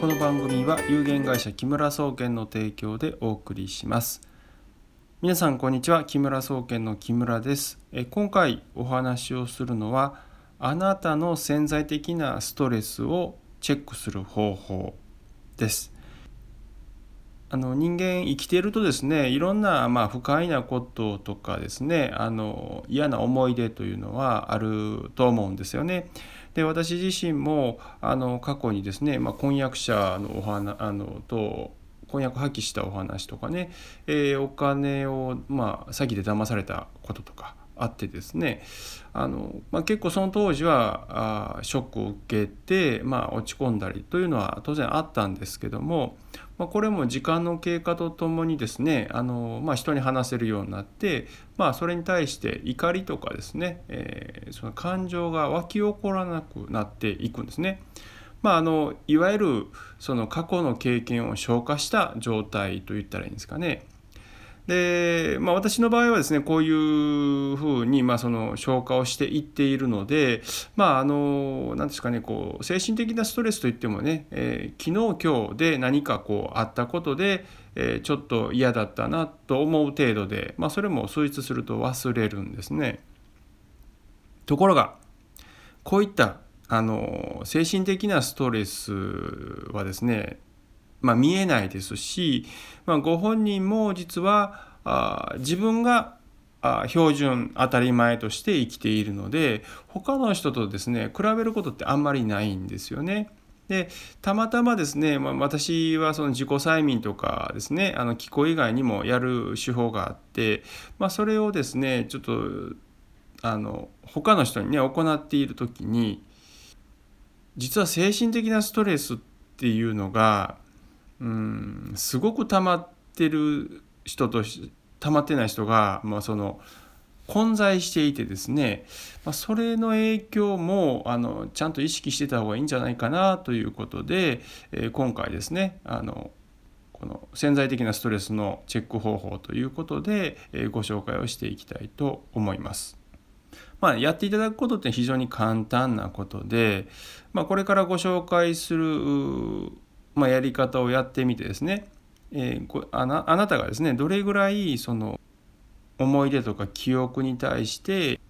この番組は有限会社木村総研の提供でお送りします。皆さんこんにちは木村総研の木村です。え今回お話をするのはあなたの潜在的なストレスをチェックする方法です。あの人間生きているとですねいろんなまあ不快なこととかですねあの嫌な思い出というのはあると思うんですよね。で私自身もあの過去にですね、まあ、婚約者のお話あのと婚約破棄したお話とかね、えー、お金を、まあ、詐欺で騙されたこととかあってですねあの、まあ、結構その当時はあショックを受けて、まあ、落ち込んだりというのは当然あったんですけども、まあ、これも時間の経過とともにですねあの、まあ、人に話せるようになって、まあ、それに対して怒りとかですね、えー、その感情が湧き起こらなくなっていくんですね。まあ、あのいわゆるその過去の経験を消化した状態といったらいいんですかね。で、まあ、私の場合はですねこういうふうに、まあ、その消化をしていっているのでまああの何ですかねこう精神的なストレスといってもね、えー、昨日今日で何かこうあったことで、えー、ちょっと嫌だったなと思う程度で、まあ、それも数日すると忘れるんですね。ところがこういったあの精神的なストレスはですねまあ、見えないですし、まあ、ご本人も実はあ自分があ標準当たり前として生きているので他の人とですね比べることってあんまりないんですよね。でたまたまですね、まあ、私はその自己催眠とかですねあの気候以外にもやる手法があって、まあ、それをですねちょっとあの他の人にね行っている時に実は精神的なストレスっていうのがうんすごく溜まってる人と溜まってない人が、まあ、その混在していてですね、まあ、それの影響もあのちゃんと意識してた方がいいんじゃないかなということで、えー、今回ですねあのこの潜在的なストレスのチェック方法ということで、えー、ご紹介をしていきたいと思います。まあ、やっていただくことって非常に簡単なことで、まあ、これからご紹介するまあ、やり方をやってみてですね、えー、あなあなたがですねどれぐらいその思い出とか記憶に対して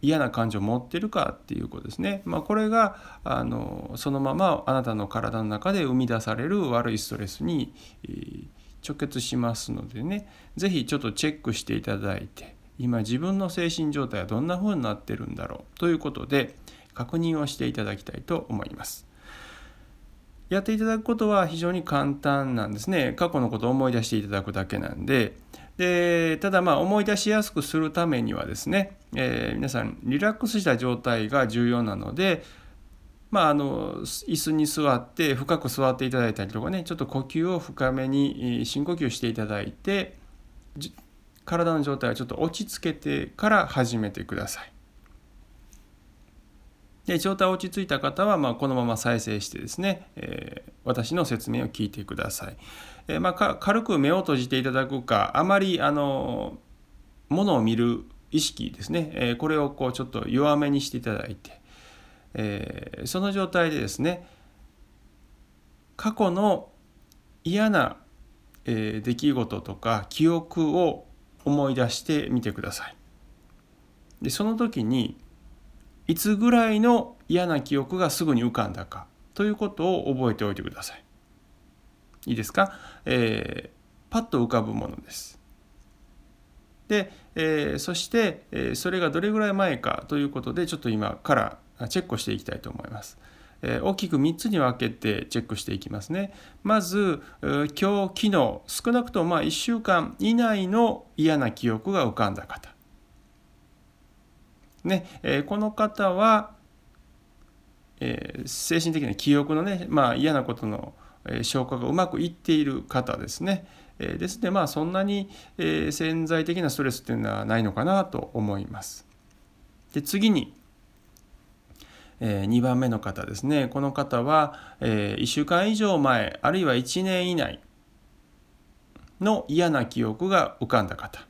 嫌な感情を持ってるかっていうことですね。まあ、これがあのそのままあなたの体の中で生み出される悪いストレスに、えー、直結しますのでね是非ちょっとチェックしていただいて今自分の精神状態はどんな風になってるんだろうということで確認をしていただきたいと思います。やっていただくことは非常に簡単なんですね過去のことを思い出していただくだけなんででただまあ思い出しやすくするためにはですね、えー、皆さんリラックスした状態が重要なのでまあ、あの椅子に座って深く座っていただいたりとかねちょっと呼吸を深めに深呼吸していただいて体の状態をちょっと落ち着けてから始めてください。で状態落ち着いた方は、まあ、このまま再生してですね、えー、私の説明を聞いてください。えー、まあ、軽く目を閉じていただくかあまりあのものを見る意識ですね、え、これをこうちょっと弱めにしていただいて、えその状態でですね過去の嫌な、え出来事とか記憶を思い出してみてください。でその時にいつぐらいの嫌な記憶がすぐに浮かんだかということを覚えておいてください。いいですか、えー、パッと浮かぶものです。で、えー、そして、えー、それがどれぐらい前かということでちょっと今からチェックしていきたいと思います。えー、大きく3つに分けてチェックしていきますね。まず、今日、昨日、少なくともまあ1週間以内の嫌な記憶が浮かんだ方。ねえー、この方は、えー、精神的な記憶のね、まあ、嫌なことの消化がうまくいっている方ですね。えー、ですのでまあそんなに、え、潜在的なストレスっていうのはないのかなと思います。で次に、えー、2番目の方ですねこの方は、えー、1週間以上前あるいは1年以内の嫌な記憶が浮かんだ方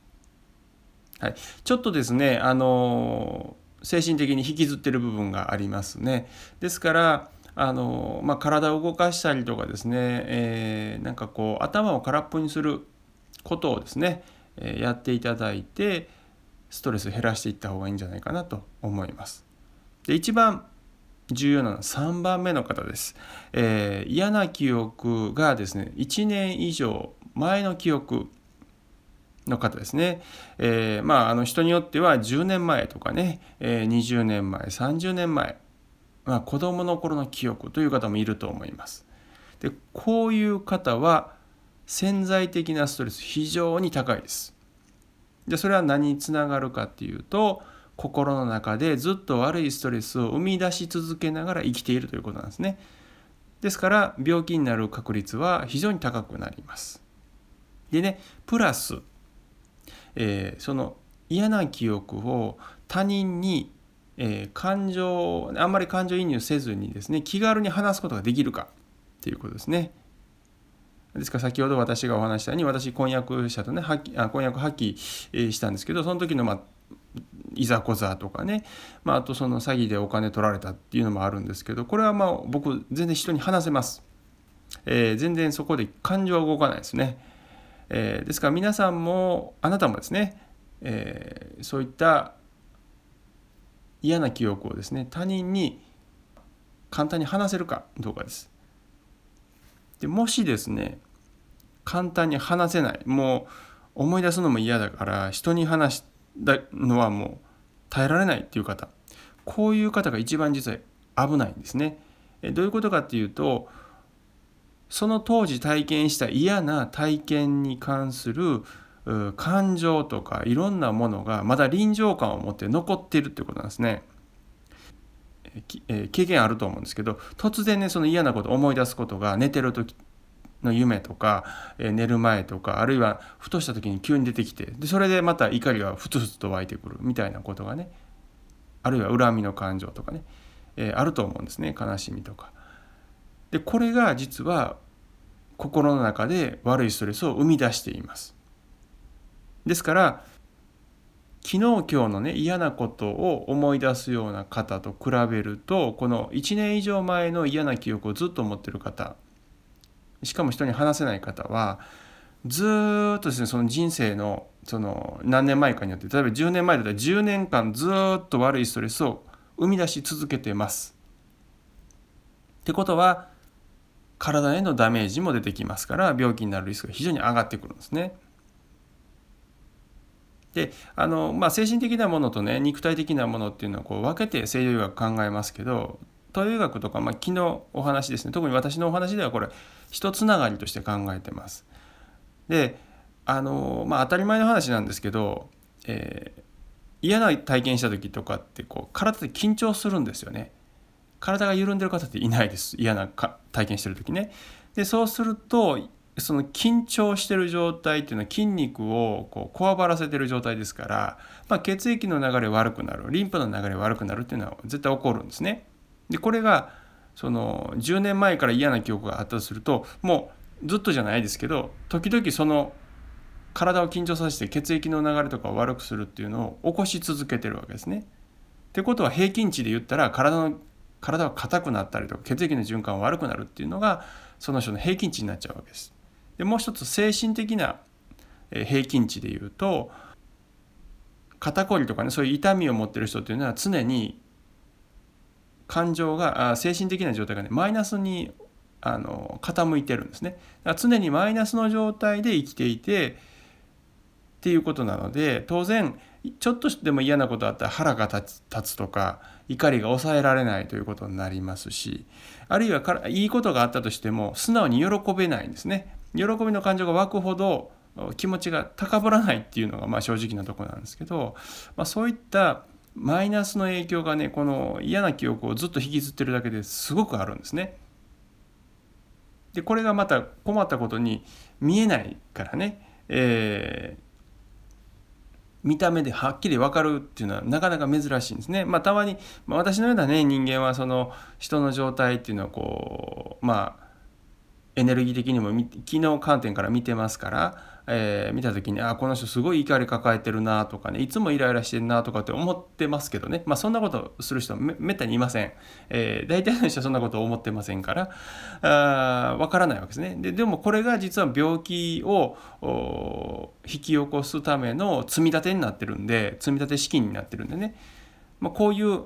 はい、ちょっとですねあの精神的に引きずってる部分がありますね。ですからあの、まあ、体を動かしたりとかですね、えー、なんかこう頭を空っぽにすることをですね、えー、やっていただいてストレス減らしていった方がいいんじゃないかなと思います。で一番重要なのは3番目の方です、えー、嫌な記憶がですね1年以上前の記憶の方ですね、えー、まああの人によっては10年前とかね、えー、20年前30年前、まあ、子どもの頃の記憶という方もいると思います。でこういう方は潜在的なストレス非常に高いです。でそれは何につながるかっていうと心の中でずっと悪いストレスを生み出し続けながら生きているということなんですね。ですから病気になる確率は非常に高くなります。でねプラスえー、その嫌な記憶を他人に、えー、感情あんまり感情移入せずにですね気軽に話すことができるかっていうことですね。ですから先ほど私がお話したように私婚約者とねあ婚約破棄したんですけどその時のまあいざこざとかね、まあ、あとその詐欺でお金取られたっていうのもあるんですけどこれはまあ僕全然人に話せます、えー、全然そこで感情は動かないですねえー、ですから皆さんもあなたもですね、えー、そういった嫌な記憶をですね他人に簡単に話せるかどうかです。でもしですね簡単に話せないもう思い出すのも嫌だから人に話したのはもう耐えられないっていう方こういう方が一番実は危ないんですね。どういうことかっていうとその当時体験した嫌な体験に関する感情とかいろんなものがまだ臨場感を持って残っているってことなんですね。え経験あると思うんですけど突然ねその嫌なことを思い出すことが寝てる時の夢とか、え寝る前とかあるいはふとした時に急に出てきてでそれでまた怒りがふつふつと湧いてくるみたいなことがねあるいは恨みの感情とかね、えあると思うんですね悲しみとか。でこれが実は心の中で悪いストレスを生み出しています。ですから昨日今日のね嫌なことを思い出すような方と比べるとこの1年以上前の嫌な記憶をずっと持ってる方しかも人に話せない方はずっとですねその人生のその何年前かによって例えば10年前だったら10年間ずっと悪いストレスを生み出し続けてます。ってことは体へのダメージも出てきますから病気になるリスクが非常に上がってくるんですね。であの、まあ、精神的なものとね肉体的なものっていうのはこう分けて西洋医学考えますけど東洋医学とか、まあ、昨日お話ですね特に私のお話ではこれ一つながりとして考えてます。であの、まあ、当たり前の話なんですけど、えー、嫌な体験した時とかってこう体で緊張するんですよね。体が緩んでる方っていないです嫌なか体験してる時ね。でそうするとその緊張してる状態っていうのは筋肉をこうこわばらせてる状態ですから、まあ、血液の流れ悪くなるリンパの流れ悪くなるっていうのは絶対起こるんですね。でこれがその10年前から嫌な記憶があったとするともうずっとじゃないですけど時々その体を緊張させて血液の流れとかを悪くするっていうのを起こし続けてるわけですね。ってことは平均値で言ったら体の体が硬くなったりとか血液の循環が悪くなるっていうのがその人の平均値になっちゃうわけです。でもう一つ精神的な平均値でいうと肩こりとかねそういう痛みを持ってる人っていうのは常に感情が精神的な状態がねマイナスにあの傾いてるんですね。だから常にマイナスの状態で生きていてっていうことなので当然ちょっとでも嫌なことあったら腹が立つとか怒りが抑えられないということになりますしあるいはからいいことがあったとしても素直に喜べないんですね喜びの感情が湧くほど気持ちが高ぶらないっていうのがまあ正直なところなんですけど、まあ、そういったマイナスの影響がねこの嫌な記憶をずっと引きずってるだけですごくあるんですね。でこれがまた困ったことに見えないからね、えー見た目ではっきり分かるっていうのはなかなか珍しいんですね。まあ、たまに、まあ、私のようなね人間はその人の状態っていうのはこうまあエネルギー的にも機能観点から見てますから、えー、見た時にあこの人すごい怒り抱えてるなとかねいつもイライラしてるなとかって思ってますけどね。まあそんなことする人めめったにいません、えー、大体の人はそんなこと思ってませんからあわからないわけですね。ででもこれが実は病気を引き起こすための積み立てになってるんで積み立て資金になってるんでね、まあ、こういう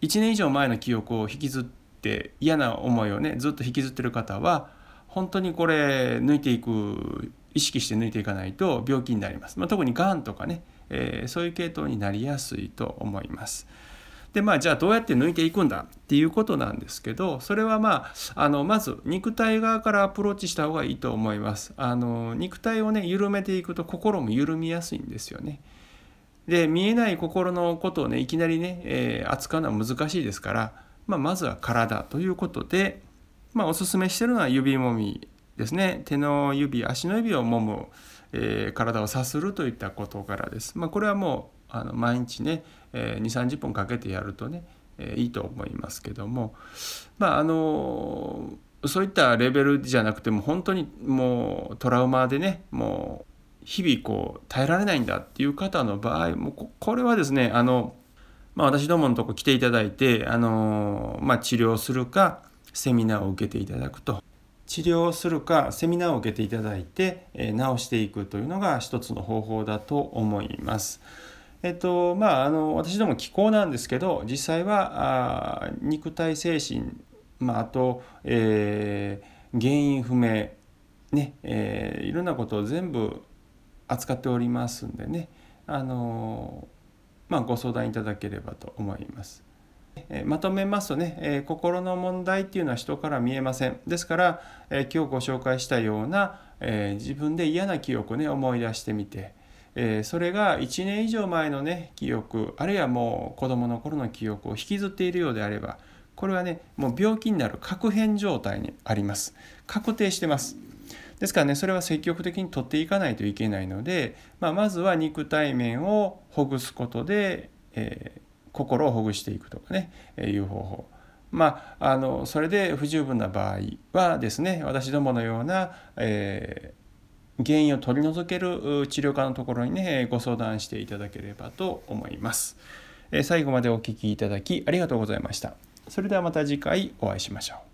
1年以上前の記憶を引きずって嫌な思いをねずっと引きずってる方は本当にこれ抜いていく意識して抜いていかないと病気になります、まあ、特にがんとかね、えー、そういう系統になりやすいと思います。でまあじゃあどうやって抜いていくんだっていうことなんですけどそれはまああのまず肉体側からアプローチした方がいいと思います。あの肉体をね緩めていくと心も緩みやすいんですよね。で見えない心のことをねいきなりね、えー、扱うのは難しいですから、まあ、まずは体ということでまあ、おすすめしてるのは指もみですね。手の指足の指をもむ、えー、体をさするといったことからです、まあ、これはもうあの毎日ね、えー、2 3 0分かけてやるとね、えー、いいと思いますけども。まああのそういったレベルじゃなくても本当にもうトラウマでねもう日々こう耐えられないんだっていう方の場合もこれはですねあの、まあ、私どものとこ来ていただいてあの、まあ、治療するかセミナーを受けていただくと。治療するかセミナーを受けていただいて、え治していくというのが一つの方法だと思います。えっとまあ、あの私ども気候なんですけど実際はあ肉体精神、まあ、あと、えー、原因不明ね、えー、いろんなことを全部扱っておりますんでねあの、まあ、ご相談いただければと思います。えまとめますとね、え心の問題っていうのは人から見えません。ですから、え今日ご紹介したような、え自分で嫌な記憶をね思い出してみて、えそれが1年以上前のね記憶あるいはもう子どもの頃の記憶を引きずっているようであればこれはねもう病気になる確変状態にあります。確定してます。ですからねそれは積極的に取っていかないといけないので、まあ、まずは肉体面をほぐすことで、えー心をほぐしていくとかね、えいう方法まああのそれで不十分な場合はですね私どものような、えー、原因を取り除ける治療科のところにねご相談していただければと思います。え最後までお聴きいただきありがとうございました。それではまた次回お会いしましょう。